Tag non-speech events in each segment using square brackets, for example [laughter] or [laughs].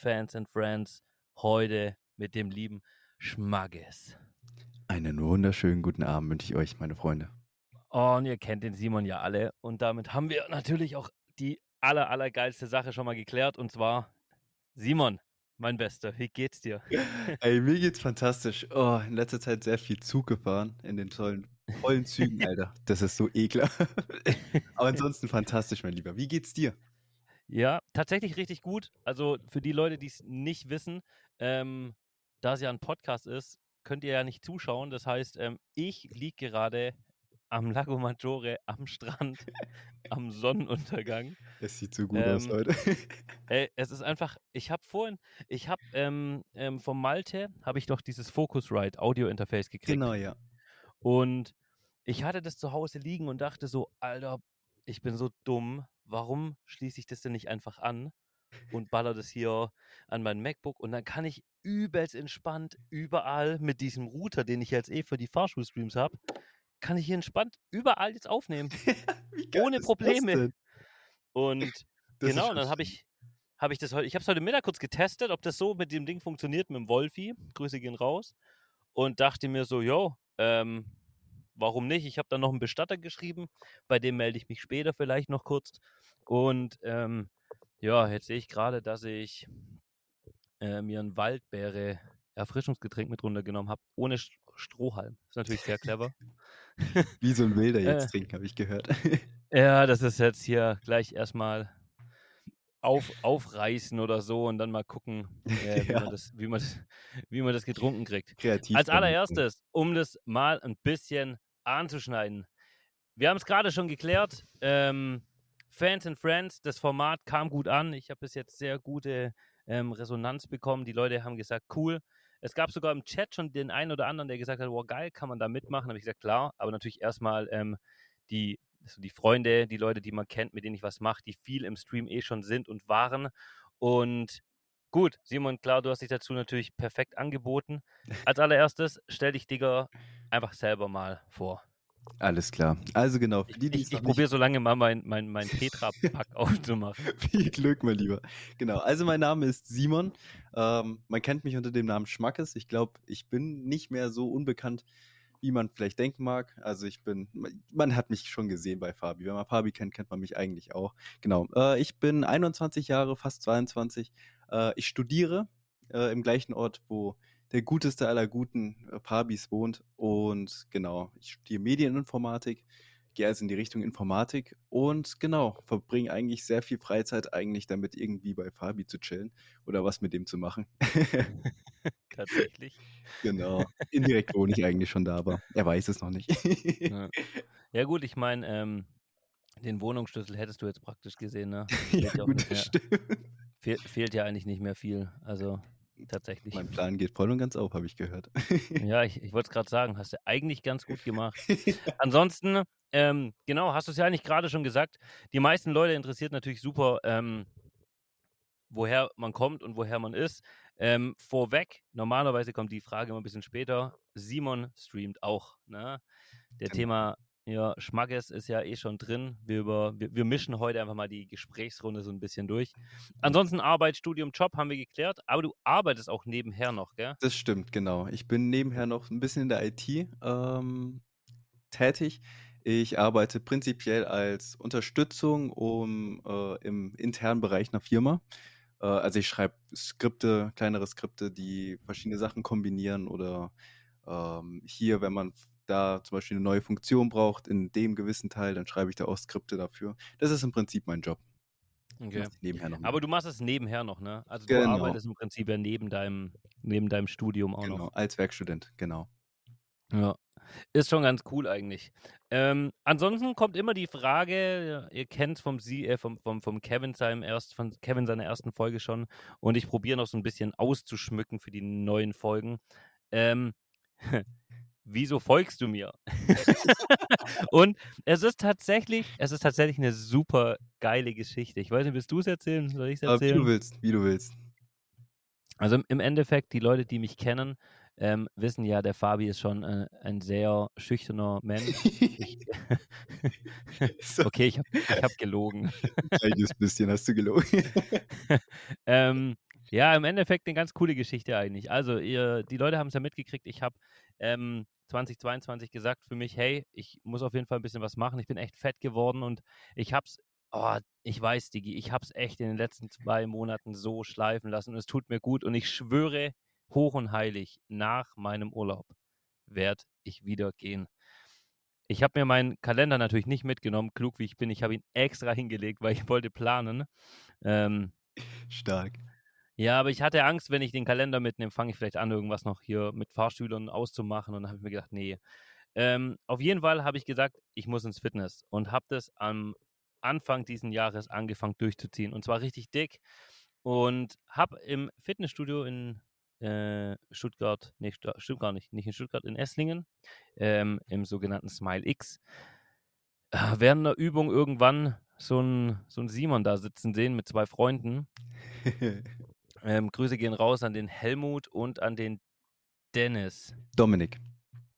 Fans and Friends. Heute mit dem lieben Schmagges. Einen wunderschönen guten Abend wünsche ich euch, meine Freunde. Und ihr kennt den Simon ja alle. Und damit haben wir natürlich auch die aller, allergeilste Sache schon mal geklärt. Und zwar, Simon, mein Bester, wie geht's dir? [laughs] Ey, mir geht's fantastisch. Oh, in letzter Zeit sehr viel Zug gefahren in den tollen, vollen Zügen, Alter. Das ist so ekelhaft. [laughs] Aber ansonsten fantastisch, mein Lieber. Wie geht's dir? Ja, tatsächlich richtig gut. Also für die Leute, die es nicht wissen, ähm, da es ja ein Podcast ist, könnt ihr ja nicht zuschauen. Das heißt, ähm, ich liege gerade am Lago Maggiore am Strand [laughs] am Sonnenuntergang. Es sieht so gut ähm, aus heute. [laughs] Ey, es ist einfach, ich habe vorhin, ich habe ähm, ähm, vom Malte, habe ich doch dieses Focusrite Audio Interface gekriegt. Genau, ja. Und ich hatte das zu Hause liegen und dachte so, Alter, ich bin so dumm, warum schließe ich das denn nicht einfach an und baller das hier an mein MacBook und dann kann ich übelst entspannt überall mit diesem Router, den ich jetzt eh für die Fahrschulstreams habe, kann ich hier entspannt überall jetzt aufnehmen. ohne Probleme. Und das genau, dann habe ich, hab ich das heute, ich habe es heute Mittag kurz getestet, ob das so mit dem Ding funktioniert, mit dem Wolfi. Grüße gehen raus. Und dachte mir so, yo, ähm, warum nicht? Ich habe dann noch einen Bestatter geschrieben, bei dem melde ich mich später vielleicht noch kurz. Und ähm, ja, jetzt sehe ich gerade, dass ich äh, mir ein Waldbeere Erfrischungsgetränk mit runtergenommen habe, ohne Strohhalm. Ist natürlich sehr [laughs] clever. Wie so ein Wilder [laughs] jetzt äh, trinken, habe ich gehört. [laughs] ja, das ist jetzt hier gleich erstmal auf, aufreißen oder so und dann mal gucken, äh, wie, ja. man das, wie, man das, wie man das getrunken kriegt. Kreativ. Als allererstes, um das mal ein bisschen anzuschneiden. Wir haben es gerade schon geklärt. Ähm, Fans and Friends, das Format kam gut an. Ich habe bis jetzt sehr gute ähm, Resonanz bekommen. Die Leute haben gesagt, cool. Es gab sogar im Chat schon den einen oder anderen, der gesagt hat, wow, geil, kann man da mitmachen? Habe ich gesagt, klar, aber natürlich erstmal ähm, die, also die Freunde, die Leute, die man kennt, mit denen ich was mache, die viel im Stream eh schon sind und waren. Und gut, Simon, klar, du hast dich dazu natürlich perfekt angeboten. Als allererstes stell dich, Digga, einfach selber mal vor. Alles klar. Also genau. Die, ich, ich, ich probiere so lange mal mein, mein, mein Petra-Pack [laughs] aufzumachen. Viel Glück, mein Lieber. Genau. Also mein Name ist Simon. Ähm, man kennt mich unter dem Namen Schmackes. Ich glaube, ich bin nicht mehr so unbekannt, wie man vielleicht denken mag. Also ich bin, man hat mich schon gesehen bei Fabi. Wenn man Fabi kennt, kennt man mich eigentlich auch. Genau. Äh, ich bin 21 Jahre, fast 22. Äh, ich studiere äh, im gleichen Ort, wo der guteste aller guten äh, Pabis wohnt. Und genau, ich studiere Medieninformatik, gehe also in die Richtung Informatik und genau, verbringe eigentlich sehr viel Freizeit eigentlich damit, irgendwie bei Fabi zu chillen oder was mit dem zu machen. [laughs] Tatsächlich. [laughs] Genau. Indirekt wohne ich eigentlich schon da, aber er weiß es noch nicht. ja. ja, gut, ich meine, ähm, den Wohnungsschlüssel hättest du jetzt praktisch gesehen, ne? [laughs] ja, gut, das stimmt. Fehl, fehlt ja eigentlich nicht mehr viel. Also tatsächlich. Mein Plan geht voll und ganz auf, habe ich gehört. [laughs] ja, ich, ich wollte es gerade sagen, hast du eigentlich ganz gut gemacht. [laughs] Ansonsten, ähm, genau, hast du es ja eigentlich gerade schon gesagt, die meisten Leute interessiert natürlich super, ähm, woher man kommt und woher man ist. Ähm, vorweg, normalerweise kommt die Frage immer ein bisschen später. Simon streamt auch. Ne? Der genau. Thema ja, Schmackes ist ja eh schon drin. Wir, über, wir, wir, mischen heute einfach mal die Gesprächsrunde so ein bisschen durch. Ansonsten Arbeit, Studium, Job haben wir geklärt, aber du arbeitest auch nebenher noch, gell? Das stimmt, genau. Ich bin nebenher noch ein bisschen in der IT ähm, tätig. Ich arbeite prinzipiell als Unterstützung um, äh, im internen Bereich einer Firma. Äh, also ich schreibe Skripte, kleinere Skripte, die verschiedene Sachen kombinieren oder ähm, hier, wenn man da zum Beispiel eine neue Funktion braucht in dem gewissen Teil, dann schreibe ich da auch Skripte dafür. Das ist im Prinzip mein Job. Okay. Nebenher noch Aber du machst es nebenher noch, ne? Also du genau. arbeitest im Prinzip ja neben deinem, neben deinem Studium auch genau, noch. als Werkstudent, genau. Ja, ist schon ganz cool eigentlich. Ähm, ansonsten kommt immer die Frage, ihr kennt vom, Sie, äh, vom, vom, vom Kevin seinem erst, von Kevin seiner ersten Folge schon und ich probiere noch so ein bisschen auszuschmücken für die neuen Folgen. Ähm, [laughs] wieso folgst du mir? [laughs] [laughs] und es ist tatsächlich, es ist tatsächlich eine super geile Geschichte. Ich weiß nicht, willst du es erzählen? Soll ich es erzählen? Wie du willst, wie du willst. Also im Endeffekt, die Leute, die mich kennen, ähm, wissen ja, der Fabi ist schon äh, ein sehr schüchterner Mensch. Ich, [laughs] okay, ich habe hab gelogen. Ein kleines bisschen hast du gelogen. ähm, Ja, im Endeffekt eine ganz coole Geschichte eigentlich. Also, ihr, die Leute haben es ja mitgekriegt. Ich habe ähm, 2022 gesagt für mich, hey, ich muss auf jeden Fall ein bisschen was machen. Ich bin echt fett geworden und ich hab's, oh, ich weiß, Digi, ich hab's echt in den letzten zwei Monaten so schleifen lassen und es tut mir gut und ich schwöre hoch und heilig, nach meinem Urlaub werde ich wieder gehen. Ich habe mir meinen Kalender natürlich nicht mitgenommen, klug wie ich bin. Ich habe ihn extra hingelegt, weil ich wollte planen. Ähm, Stark. Ja, aber ich hatte Angst, wenn ich den Kalender mitnehme, fange ich vielleicht an, irgendwas noch hier mit Fahrschülern auszumachen. Und dann habe ich mir gedacht, nee. Ähm, auf jeden Fall habe ich gesagt, ich muss ins Fitness und habe das am Anfang diesen Jahres angefangen durchzuziehen. Und zwar richtig dick. Und habe im Fitnessstudio in äh, Stuttgart, nee, st stimmt gar nicht, nicht in Stuttgart, in Esslingen, ähm, im sogenannten Smile X, äh, während der Übung irgendwann so ein, so ein Simon da sitzen sehen mit zwei Freunden. [laughs] Ähm, Grüße gehen raus an den Helmut und an den Dennis. Dominik.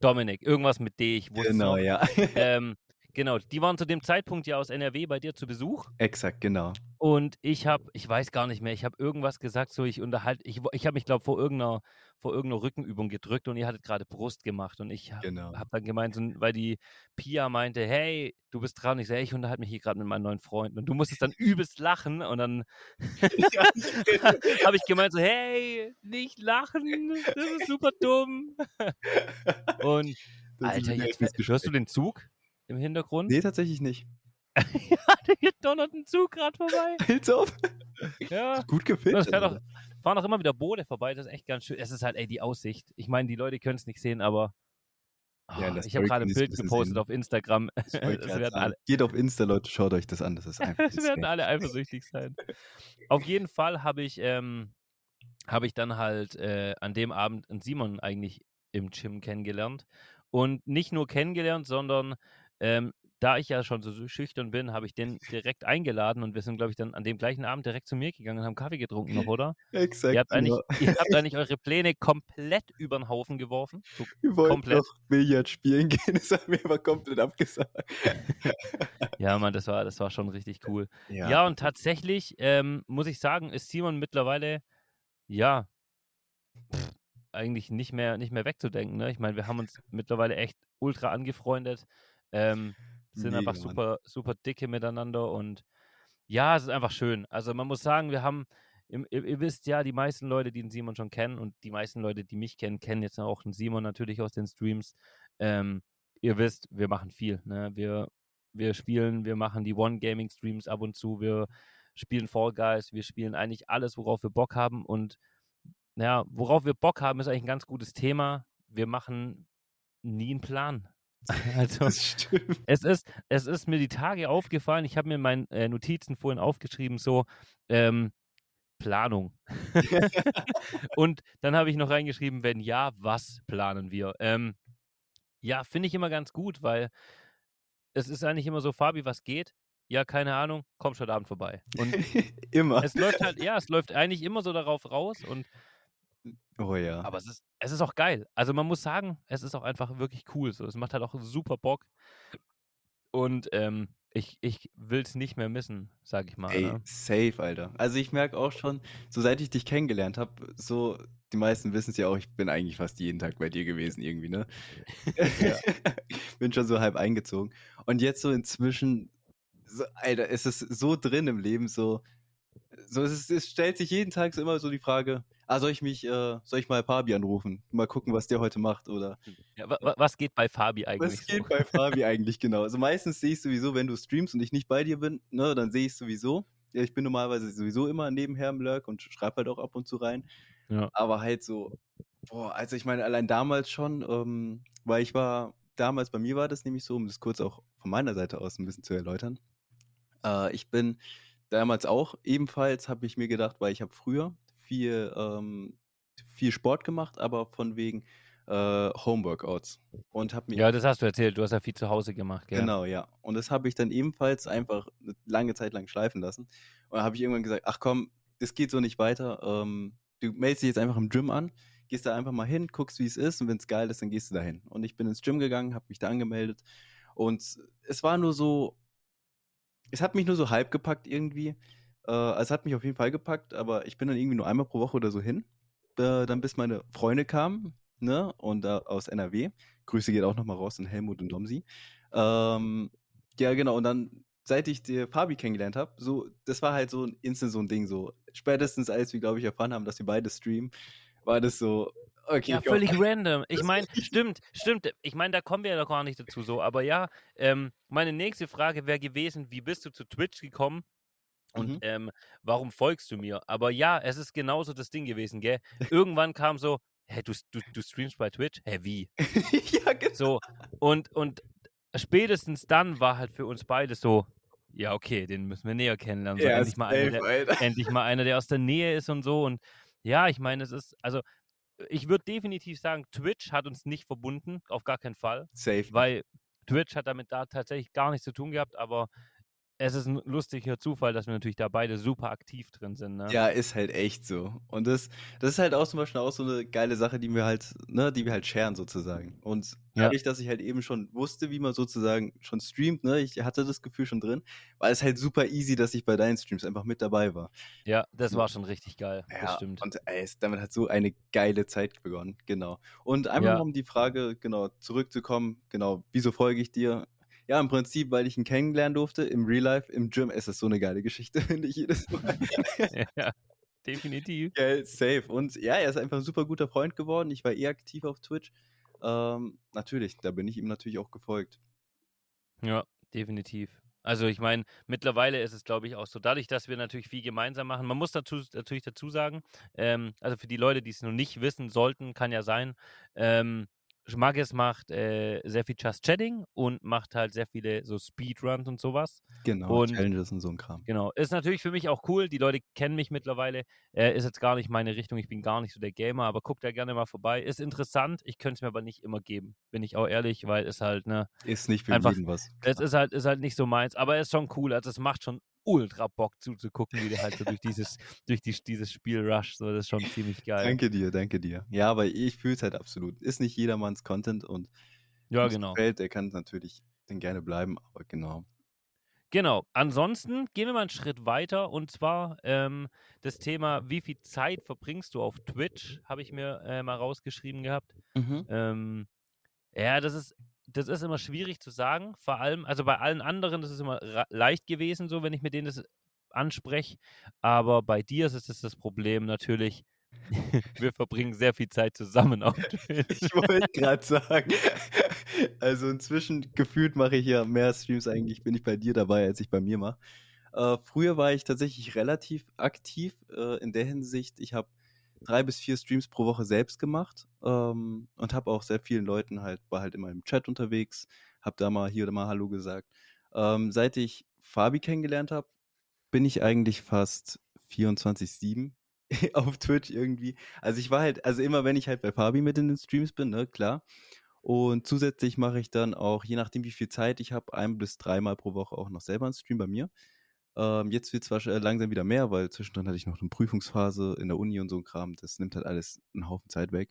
Dominik, irgendwas mit D, ich wusste Genau, noch. ja. [laughs] Ähm, genau, die waren zu dem Zeitpunkt ja aus NRW bei dir zu Besuch. Exakt, genau. Und ich habe, ich weiß gar nicht mehr, ich habe irgendwas gesagt, so ich unterhalte, ich, ich habe mich, glaube vor irgendeiner, vor irgendeiner Rückenübung gedrückt und ihr hattet gerade Brust gemacht und ich habe Genau. hab dann gemeint, so, weil die Pia meinte, hey, du bist dran. Ich sage, ich unterhalte mich hier gerade mit meinen neuen Freunden und du musstest dann übelst lachen und dann [laughs] habe ich gemeint so, hey, nicht lachen, das ist super dumm. [laughs] Und Alter, jetzt hörst du den Zug im Hintergrund? Nee, tatsächlich nicht. [laughs] ja, hier donnert ein Zug gerade vorbei. [laughs] Als ob. Ja. [laughs] Gut gefilmt. es auch, fahren auch immer wieder Boote vorbei, das ist echt ganz schön. Es ist halt, ey, die Aussicht. Ich meine, die Leute können es nicht sehen, aber Ja, der ich habe gerade ein Bild gepostet sehen. auf Instagram. Alle, Geht auf Insta, Leute, schaut euch das an. Das ist einfach. es werden alle eifersüchtig sein. Auf jeden Fall habe ich, ähm, habe ich dann halt äh, an dem Abend einen Simon eigentlich im Gym kennengelernt. Und nicht nur kennengelernt, sondern ähm, da ich ja schon so schüchtern bin, habe ich den direkt eingeladen und wir sind, glaube ich, dann an dem gleichen Abend direkt zu mir gegangen und haben Kaffee getrunken noch, oder? [laughs] Exakt. Ihr habt, eigentlich, genau. [laughs] ihr habt eigentlich [laughs] eure Pläne komplett über den Haufen geworfen. So, Wir wollten komplett. noch Billard spielen gehen, das haben wir aber komplett abgesagt. ja, Mann, das war, das war schon richtig cool. Ja, und tatsächlich ähm, muss ich sagen, ist Simon mittlerweile, ja, pff, eigentlich nicht mehr, nicht mehr wegzudenken. Ne? Ich meine, wir haben uns mittlerweile echt ultra angefreundet, ähm, sind einfach Mann. super, super dicke miteinander und ja, es ist einfach schön. Also man muss sagen, wir haben, ihr, ihr ihr wisst ja, die meisten Leute, die den Simon schon kennen und die meisten Leute, die mich kennen, kennen jetzt auch den Simon natürlich aus den Streams. Ähm, ihr wisst, wir machen viel. Ne? Wir, wir spielen, wir machen die One-Gaming-Streams ab und zu, wir spielen Fall Guys, wir spielen eigentlich alles, worauf wir Bock haben und ja, worauf wir Bock haben, ist eigentlich ein ganz gutes Thema. Wir machen nie einen Plan. [laughs] Also, es ist, es ist mir die Tage aufgefallen, ich habe mir in meinen äh, Notizen vorhin aufgeschrieben, so ähm, Planung. [laughs] Und dann habe ich noch reingeschrieben, wenn ja, was planen wir? Ähm, ja, finde ich immer ganz gut, weil es ist eigentlich immer so, Fabi, was geht? Ja, keine Ahnung, komm schon Abend vorbei. Und [laughs] Immer. es läuft halt, ja, es läuft eigentlich immer so darauf raus und Oh ja. aber es ist, es ist auch geil. Also man muss sagen, es ist auch einfach wirklich cool. So. Es macht halt auch super Bock. Und ähm, ich, ich will es nicht mehr missen, sag ich mal. Ey, Ne? safe, Alter. Also ich merke auch schon, so seit ich dich kennengelernt habe, so, die meisten wissen es ja auch, ich bin eigentlich fast jeden Tag bei dir gewesen irgendwie, ne? Ja. [laughs] bin schon so halb eingezogen. Und jetzt so inzwischen, so, Alter, es ist so drin im Leben, so, so es, ist, es stellt sich jeden Tag so immer so die Frage, ah, soll ich mich, äh, soll ich mal Fabi anrufen? Mal gucken, was der heute macht oder Ja, wa, wa, was geht bei Fabi eigentlich? was geht so? bei [laughs] Fabi eigentlich genau? Also meistens sehe ich sowieso, wenn du streamst und ich nicht bei dir bin, ne, dann sehe ich sowieso. Ja, ich bin normalerweise sowieso immer nebenher im Lurk und schreibe halt auch ab und zu rein. Ja. Aber halt so, boah, also ich meine, allein damals schon, ähm, weil ich war, damals bei mir war das nämlich so, um das kurz auch von meiner Seite aus ein bisschen zu erläutern. Äh, ich bin damals auch ebenfalls, habe ich mir gedacht, weil ich habe früher viel, ähm, viel Sport gemacht, aber von wegen äh, Homeworkouts. Und habe mich Ja, das hast du erzählt. Du hast ja viel zu Hause gemacht, gell? Genau, ja. Und das habe ich dann ebenfalls einfach eine lange Zeit lang schleifen lassen. Und dann habe ich irgendwann gesagt, ach komm, das geht so nicht weiter. Ähm, du meldest dich jetzt einfach im Gym an, gehst da einfach mal hin, guckst, wie es ist und wenn es geil ist, dann gehst du da hin. Und ich bin ins Gym gegangen, habe mich da angemeldet und es war nur so, es hat mich nur so halb gepackt irgendwie, Äh, es hat mich auf jeden Fall gepackt, aber ich bin dann irgendwie nur einmal pro Woche oder so hin. Äh, dann bis meine Freunde kamen, ne? Und äh, aus NRW. Grüße geht auch nochmal raus an Helmut und Domsi. Ähm, ja, genau. Und dann, seit ich die Fabi kennengelernt habe, so, das war halt so ein instant so ein Ding. So, spätestens als wir, glaube ich, erfahren haben, dass wir beide streamen, war das so, okay. Ja, komm. völlig random. Ich meine, [laughs] stimmt, stimmt. Ich meine, da kommen wir ja noch gar nicht dazu so. Aber ja, ähm, meine nächste Frage wäre gewesen, wie bist du zu Twitch gekommen? Und Mhm. ähm, warum folgst du mir? Aber ja, es ist genauso das Ding gewesen, gell? Irgendwann kam so, hä, du, du, du streamst bei Twitch? Hä, wie? [laughs] ja, genau. So, und, und spätestens dann war halt für uns beide so, ja, okay, den müssen wir näher kennenlernen. So, Ja, endlich, mal einer, der, endlich mal einer, der aus der Nähe ist und so. Und ja, ich meine, es ist, also ich würde definitiv sagen, Twitch hat uns nicht verbunden, auf gar keinen Fall, Safe. weil Twitch hat damit da tatsächlich gar nichts zu tun gehabt, aber es ist ein lustiger Zufall, dass wir natürlich da beide super aktiv drin sind. Ne? Ja, ist halt echt so. Und das, das ist halt auch zum Beispiel auch so eine geile Sache, die wir halt, ne, die wir halt sharen sozusagen. Und Ja. dadurch, dass ich halt eben schon wusste, wie man sozusagen schon streamt, ne, ich hatte das Gefühl schon drin, war es halt super easy, dass ich bei deinen Streams einfach mit dabei war. Ja, das war schon richtig geil. das Ja, stimmt. und ey, damit hat so eine geile Zeit begonnen, genau. Und einfach Ja. um die Frage, genau, zurückzukommen, genau, wieso folge ich dir? Ja, im Prinzip, weil ich ihn kennenlernen durfte im Real Life, im Gym. Es ist so eine geile Geschichte, [laughs] finde ich jedes Mal. [laughs] ja, definitiv. Geil, safe. Und ja, er ist einfach ein super guter Freund geworden. Ich war eh aktiv auf Twitch. Ähm, natürlich, da bin ich ihm natürlich auch gefolgt. Ja, definitiv. Also ich meine, mittlerweile ist es, glaube ich, auch so, dadurch, dass wir natürlich viel gemeinsam machen. Man muss dazu, natürlich dazu sagen, ähm, also für die Leute, die es noch nicht wissen sollten, kann ja sein, ähm, Schmackes macht äh, sehr viel Just Chatting und macht halt sehr viele so Speedruns und sowas. Genau, Und- Challenges und so ein Kram. Genau. Ist natürlich für mich auch cool. Die Leute kennen mich mittlerweile. Äh, ist jetzt gar nicht meine Richtung. Ich bin gar nicht so der Gamer, aber guckt da gerne mal vorbei. Ist interessant. Ich könnte es mir aber nicht immer geben. Bin ich auch ehrlich, weil es halt, ne, Ist nicht für Einfach- jeden was. es ist halt, ist halt nicht so meins, aber es ist schon cool. Also es macht schon ultra Bock zuzugucken, wie der halt so durch dieses, durch die, dieses Spiel rush. So, das ist schon ziemlich geil. Danke dir, danke dir. Ja, aber ich fühle es halt absolut. Ist nicht jedermanns Content und Ja, genau. gefällt, der kann natürlich dann gerne bleiben, aber genau. Genau. Ansonsten gehen wir mal einen Schritt weiter und zwar ähm, das Thema, wie viel Zeit verbringst du auf Twitch, habe ich mir äh, mal rausgeschrieben gehabt. Ähm, ja, das ist, das ist immer schwierig zu sagen. Vor allem, also bei allen anderen, das ist immer leicht gewesen, so wenn ich mit denen das anspreche. Aber bei dir ist es das, das Problem natürlich. [laughs] Wir verbringen sehr viel Zeit zusammen auf [laughs] Twitch. Ich wollte gerade sagen, also inzwischen gefühlt mache ich ja mehr Streams eigentlich, bin ich bei dir dabei, als ich bei mir mache. Äh, früher war ich tatsächlich relativ aktiv äh, in der Hinsicht, ich habe drei bis vier Streams pro Woche selbst gemacht ähm, und habe auch sehr vielen Leuten halt, war halt immer im Chat unterwegs, habe da mal hier oder mal Hallo gesagt. Ähm, seit ich Fabi kennengelernt habe, bin ich eigentlich fast 24-7 [laughs] auf Twitch irgendwie. Also ich war halt, also immer wenn ich halt bei Fabi mit in den Streams bin, ne, klar. Und zusätzlich mache ich dann auch, je nachdem wie viel Zeit ich habe, ein bis dreimal pro Woche auch noch selber einen Stream bei mir. Ähm, jetzt wird zwar langsam wieder mehr, weil zwischendrin hatte ich noch eine Prüfungsphase in der Uni und so ein Kram. Das nimmt halt alles einen Haufen Zeit weg.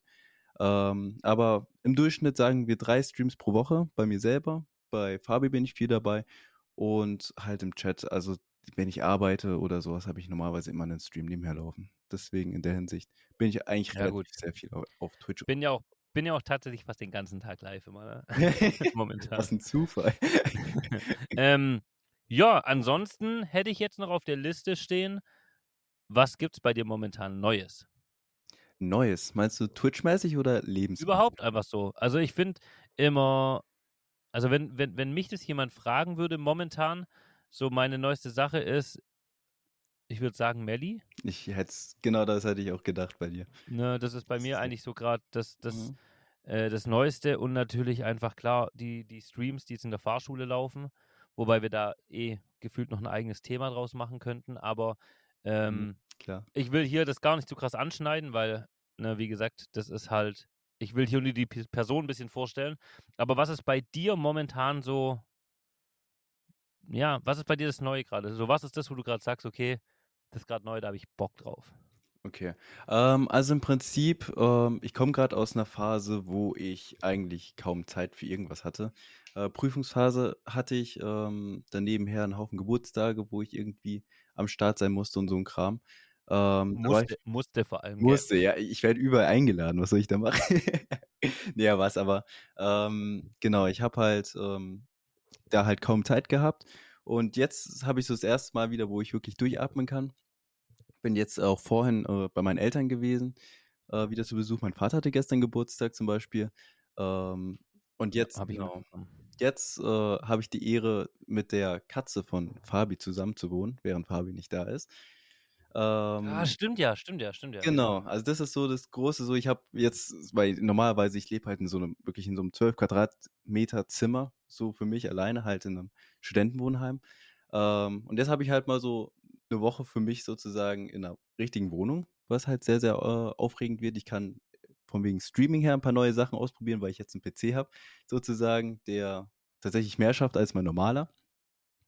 Ähm, aber im Durchschnitt sagen wir drei Streams pro Woche bei mir selber. Bei Fabi bin ich viel dabei und halt im Chat. Also wenn ich arbeite oder sowas, habe ich normalerweise immer einen Stream nebenher laufen. Deswegen in der Hinsicht bin ich eigentlich Ja, relativ gut. sehr viel auf, auf Twitch. Bin ja auch, bin ja auch tatsächlich fast den ganzen Tag live immer, ne? [laughs] [laughs] momentan. Was ein Zufall. [laughs] ähm, ja, ansonsten hätte ich jetzt noch auf der Liste stehen, was gibt's bei dir momentan Neues? Neues. Meinst du Twitch-mäßig oder lebensmäßig? Überhaupt einfach so. Also ich finde immer, also wenn, wenn, wenn mich das jemand fragen würde, momentan, so meine neueste Sache ist, ich würde sagen Melli. Ich hätte genau das hätte ich auch gedacht bei dir. Ne, das ist bei Das mir ist- eigentlich so gerade das, das, Mhm. äh, das Neueste und natürlich einfach klar die, die Streams, die jetzt in der Fahrschule laufen, wobei wir da eh gefühlt noch ein eigenes Thema draus machen könnten, aber ähm, Klar. ich will hier das gar nicht zu krass anschneiden, weil, ne, wie gesagt, das ist halt, ich will hier nur die Person ein bisschen vorstellen. Aber was ist bei dir momentan so, ja, was ist bei dir das Neue gerade? So, was ist das, wo du gerade sagst, okay, das ist gerade neu, da habe ich Bock drauf. Okay. Ähm, also im Prinzip, ähm, ich komme gerade aus einer Phase, wo ich eigentlich kaum Zeit für irgendwas hatte. Äh, Prüfungsphase hatte ich, ähm, dann nebenher 'n Haufen Geburtstage, wo ich irgendwie am Start sein musste und so 'n Kram. Ähm, da war ich Musste, musste vor allem, gell? musste, ja, ich werde überall eingeladen, was soll ich da machen? [laughs] Ne, Spaß, aber, ähm, genau, ich habe halt, ähm, da halt kaum Zeit gehabt und jetzt habe ich so das erste Mal wieder, wo ich wirklich durchatmen kann. Bin jetzt auch vorhin, äh, bei meinen Eltern gewesen, äh, wieder zu Besuch. Mein Vater hatte gestern Geburtstag zum Beispiel. Ähm, und jetzt habe ich genau, mitbekommen. jetzt, äh, habe ich die Ehre, mit der Katze von Fabi zusammen zu wohnen, während Fabi nicht da ist. Ah, Ähm stimmt ja, stimmt ja, stimmt ja. Genau, also das ist so das Große so, ich habe jetzt weil normalerweise ich lebe halt in so 'nem wirklich in so 'nem 12 Quadratmeter Zimmer, so für mich alleine halt in 'nem Studentenwohnheim. Ähm, und jetzt habe ich halt mal so 'ne Woche für mich sozusagen in 'ner richtigen Wohnung, was halt sehr, sehr, äh, aufregend wird. Ich kann von wegen Streaming her 'n paar neue Sachen ausprobieren, weil ich jetzt 'n PC habe sozusagen, der tatsächlich mehr schafft als mein normaler.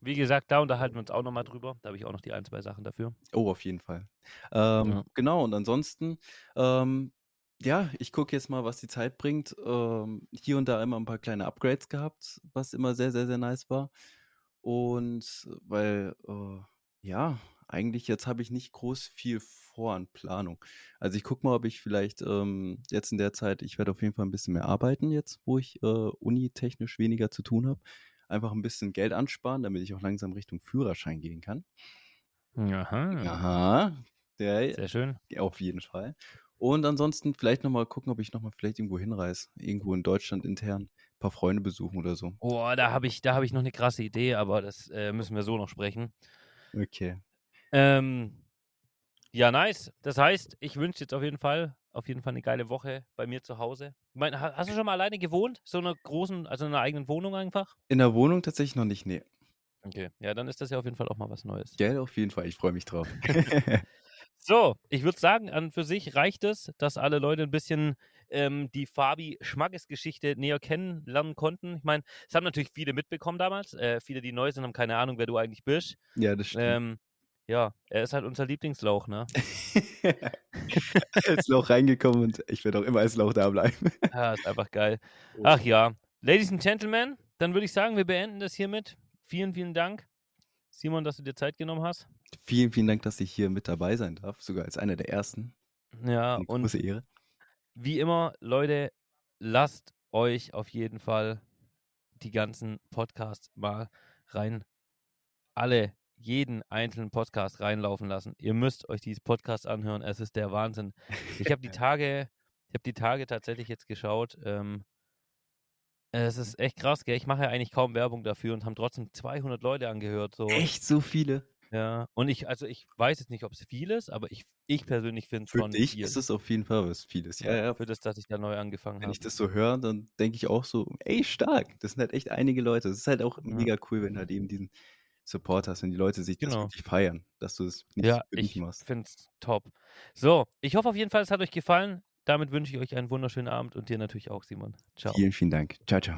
Wie gesagt, da unterhalten wir uns auch noch mal drüber. Da habe ich auch noch die 1, 2 Sachen dafür. Oh, auf jeden Fall. Ähm, Ja. genau und ansonsten, ähm, ja, ich gucke jetzt mal, was die Zeit bringt. Ähm, hier und da immer 'n paar kleine Upgrades gehabt, was immer sehr, sehr, sehr nice war. Und weil, äh, ja, eigentlich jetzt habe ich nicht groß viel vor an Planung. Also, ich gucke mal, ob ich vielleicht, ähm, jetzt in der Zeit ich werde auf jeden Fall 'n bisschen mehr arbeiten jetzt, wo ich, äh, unitechnisch weniger zu tun habe. Einfach 'n bisschen Geld ansparen, damit ich auch langsam Richtung Führerschein gehen kann. Aha. Aha, der Sehr schön. auf jeden Fall. Und ansonsten vielleicht noch mal gucken, ob ich noch mal vielleicht irgendwo hinreise, irgendwo in Deutschland intern, paar Freunde besuchen oder so. Oh, da habe ich da habe ich noch 'ne krasse Idee, aber das, äh, müssen wir so noch sprechen. Okay. Ähm, ja, nice. Das heißt, ich wünsche dir jetzt auf jeden Fall auf jeden Fall 'ne geile Woche bei mir zu Hause. Ich meine, hast du schon mal alleine gewohnt? So 'ner großen also in 'ner eigenen Wohnung einfach? In der Wohnung tatsächlich noch nicht, ne. Okay, ja, dann ist das ja auf jeden Fall auch mal was Neues. Gell, auf jeden Fall, ich freue mich drauf. [laughs] [laughs] So, ich würde sagen, an für sich reicht es, dass alle Leute 'n bisschen, ähm, die Fabi-Schmackes-Geschichte näher kennenlernen konnten. Ich meine, es haben natürlich viele mitbekommen damals. Äh, viele, die neu sind, haben keine Ahnung, wer du eigentlich bist. Ja, das stimmt. Ähm, ja, er ist halt unser Lieblingslauch, ne? [laughs] Als Lauch reingekommen und ich werde auch immer als Lauch da bleiben. Ja, ist einfach geil. Oh. Ach ja. Ladies and Gentlemen, dann würde ich sagen, wir beenden das hiermit. Vielen, vielen Dank, Simon, dass du dir Zeit genommen hast. Vielen, vielen Dank, dass ich hier mit dabei sein darf, sogar als einer der Ersten. Ja, 'Ne und große Ehre. wie immer, Leute, lasst euch auf jeden Fall die ganzen Podcasts mal rein alle jeden einzelnen Podcast reinlaufen lassen. Ihr müsst euch diese Podcasts anhören. Es ist der Wahnsinn. Ich habe die [laughs] Tage ich habe die Tage tatsächlich jetzt geschaut, ähm es ist echt krass, gell? Ich mache ja eigentlich kaum Werbung dafür und haben trotzdem 200 Leute angehört, so. Echt so viele? Ja, und ich also, ich weiß jetzt nicht, ob's viel ist, aber ich ich persönlich finde es Für schon dich viel. ist es auf jeden Fall was Vieles. Ja, ja. Für das, dass ich da neu angefangen Wenn ich habe. das so höre, dann denke ich auch so: „Ey, stark!“ Das sind halt echt einige Leute. Das ist halt auch Ja. mega cool, wenn du halt eben diesen Support hast, wenn die Leute sich das Genau. wirklich feiern, dass du es nicht Ja, ich machst. finde es top. So, ich hoffe auf jeden Fall, es hat euch gefallen. Damit wünsche ich euch einen wunderschönen Abend und dir natürlich auch, Simon. Tschau. Vielen, vielen Dank. Tschau, tschau.